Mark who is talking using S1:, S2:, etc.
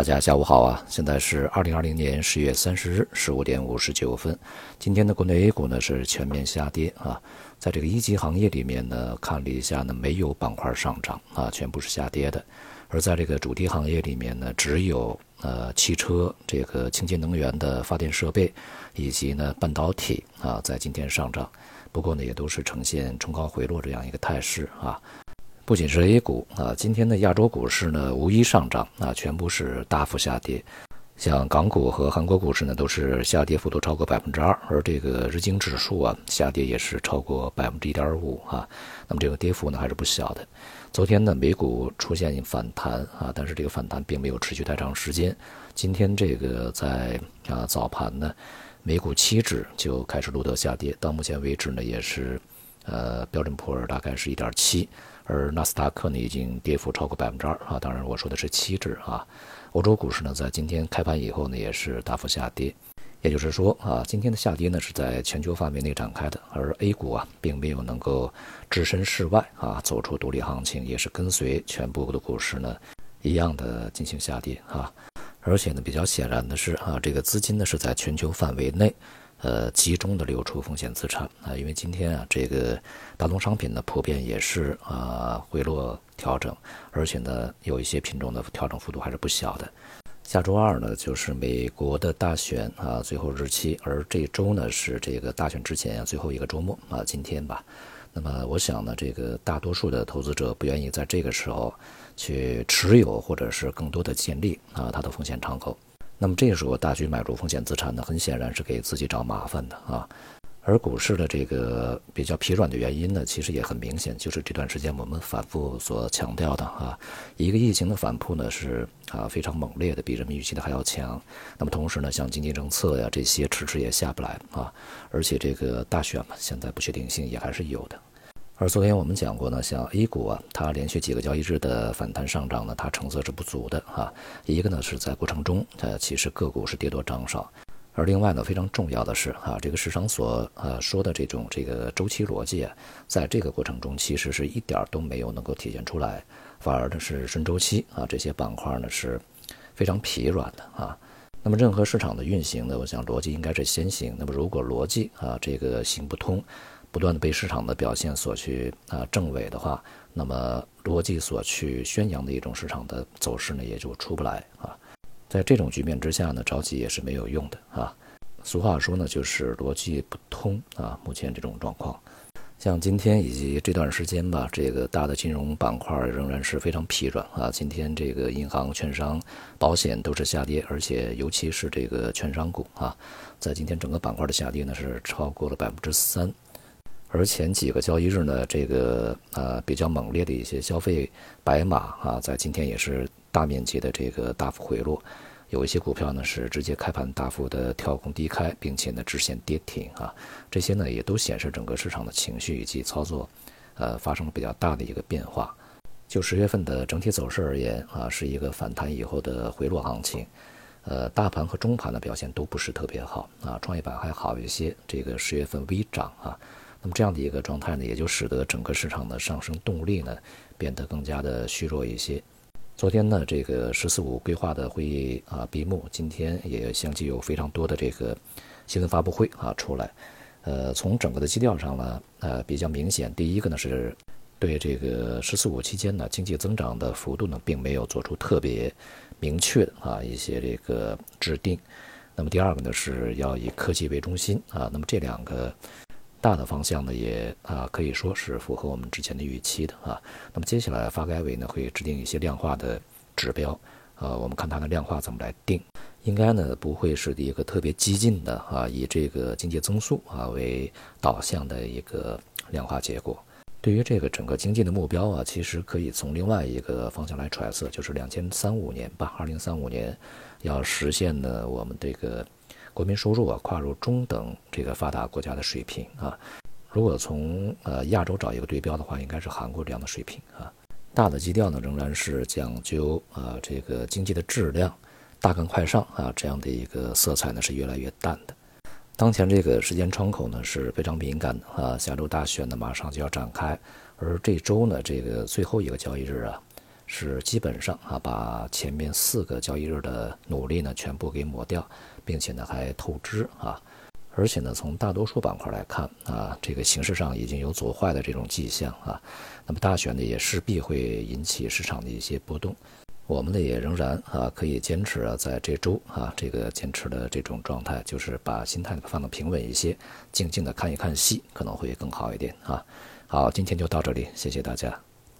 S1: 大家下午好啊！现在是二零二零年十月三十日十五点五十九分。今天的国内 A 股呢是全面下跌啊，在这个一级行业里面呢，看了一下呢，没有板块上涨啊，全部是下跌的。而在这个主题行业里面呢，只有呃汽车、这个清洁能源的发电设备以及呢半导体啊，在今天上涨。不过呢，也都是呈现冲高回落这样一个态势啊。不仅是 A 股啊，今天的亚洲股市呢无一上涨啊，全部是大幅下跌。像港股和韩国股市呢，都是下跌幅度超过百分之二，而这个日经指数啊，下跌也是超过百分之一点五啊。那么这个跌幅呢还是不小的。昨天呢，美股出现反弹啊，但是这个反弹并没有持续太长时间。今天这个在啊早盘呢，美股期指就开始录得下跌，到目前为止呢，也是呃标准普尔大概是一点七。而纳斯达克呢，已经跌幅超过百分之二啊！当然，我说的是期指啊。欧洲股市呢，在今天开盘以后呢，也是大幅下跌。也就是说啊，今天的下跌呢，是在全球范围内展开的，而 A 股啊，并没有能够置身事外啊，走出独立行情，也是跟随全部的股市呢一样的进行下跌啊。而且呢，比较显然的是啊，这个资金呢是在全球范围内。呃，集中的流出风险资产啊，因为今天啊，这个大宗商品呢普遍也是啊回落调整，而且呢有一些品种的调整幅度还是不小的。下周二呢就是美国的大选啊最后日期，而这周呢是这个大选之前啊最后一个周末啊今天吧。那么我想呢，这个大多数的投资者不愿意在这个时候去持有或者是更多的建立啊它的风险敞口。那么这时候大举买入风险资产呢，很显然是给自己找麻烦的啊。而股市的这个比较疲软的原因呢，其实也很明显，就是这段时间我们反复所强调的啊，一个疫情的反扑呢是啊非常猛烈的，比人们预期的还要强。那么同时呢，像经济政策呀这些迟迟也下不来啊，而且这个大选嘛，现在不确定性也还是有的。而昨天我们讲过呢，像 A 股啊，它连续几个交易日的反弹上涨呢，它成色是不足的哈。一个呢是在过程中，呃，其实个股是跌多涨少；而另外呢，非常重要的是哈，这个市场所呃说的这种这个周期逻辑啊，在这个过程中其实是一点都没有能够体现出来，反而呢是顺周期啊，这些板块呢是非常疲软的啊。那么任何市场的运行呢，我想逻辑应该是先行。那么如果逻辑啊这个行不通，不断的被市场的表现所去啊证伪的话，那么逻辑所去宣扬的一种市场的走势呢，也就出不来啊。在这种局面之下呢，着急也是没有用的啊。俗话说呢，就是逻辑不通啊。目前这种状况，像今天以及这段时间吧，这个大的金融板块仍然是非常疲软啊。今天这个银行、券商、保险都是下跌，而且尤其是这个券商股啊，在今天整个板块的下跌呢，是超过了百分之三。而前几个交易日呢，这个呃比较猛烈的一些消费白马啊，在今天也是大面积的这个大幅回落，有一些股票呢是直接开盘大幅的跳空低开，并且呢直线跌停啊，这些呢也都显示整个市场的情绪以及操作，呃发生了比较大的一个变化。就十月份的整体走势而言啊，是一个反弹以后的回落行情，呃大盘和中盘的表现都不是特别好啊，创业板还好一些，这个十月份微涨啊。那么这样的一个状态呢，也就使得整个市场的上升动力呢变得更加的虚弱一些。昨天呢，这个“十四五”规划的会议啊闭幕，今天也相继有非常多的这个新闻发布会啊出来。呃，从整个的基调上呢，呃比较明显，第一个呢是对这个“十四五”期间呢经济增长的幅度呢并没有做出特别明确的啊一些这个制定。那么第二个呢是要以科技为中心啊，那么这两个。大的方向呢，也啊可以说是符合我们之前的预期的啊。那么接下来发改委呢会制定一些量化的指标，呃，我们看它的量化怎么来定，应该呢不会是一个特别激进的啊，以这个经济增速啊为导向的一个量化结果。对于这个整个经济的目标啊，其实可以从另外一个方向来揣测，就是两千三五年吧，二零三五年要实现呢我们这个。国民收入啊，跨入中等这个发达国家的水平啊。如果从呃亚洲找一个对标的话，应该是韩国这样的水平啊。大的基调呢，仍然是讲究啊这个经济的质量，大干快上啊这样的一个色彩呢是越来越淡的。当前这个时间窗口呢是非常敏感的啊，下周大选呢马上就要展开，而这周呢这个最后一个交易日啊。是基本上啊把前面四个交易日的努力呢全部给抹掉，并且呢还透支啊。而且呢，从大多数板块来看啊，这个形势上已经有走坏的这种迹象啊。那么大选呢，也势必会引起市场的一些波动。我们呢，也仍然啊，可以坚持啊，在这周啊，这个坚持的这种状态，就是把心态放得平稳一些，静静的看一看戏，可能会更好一点啊。好，今天就到这里，谢谢大家。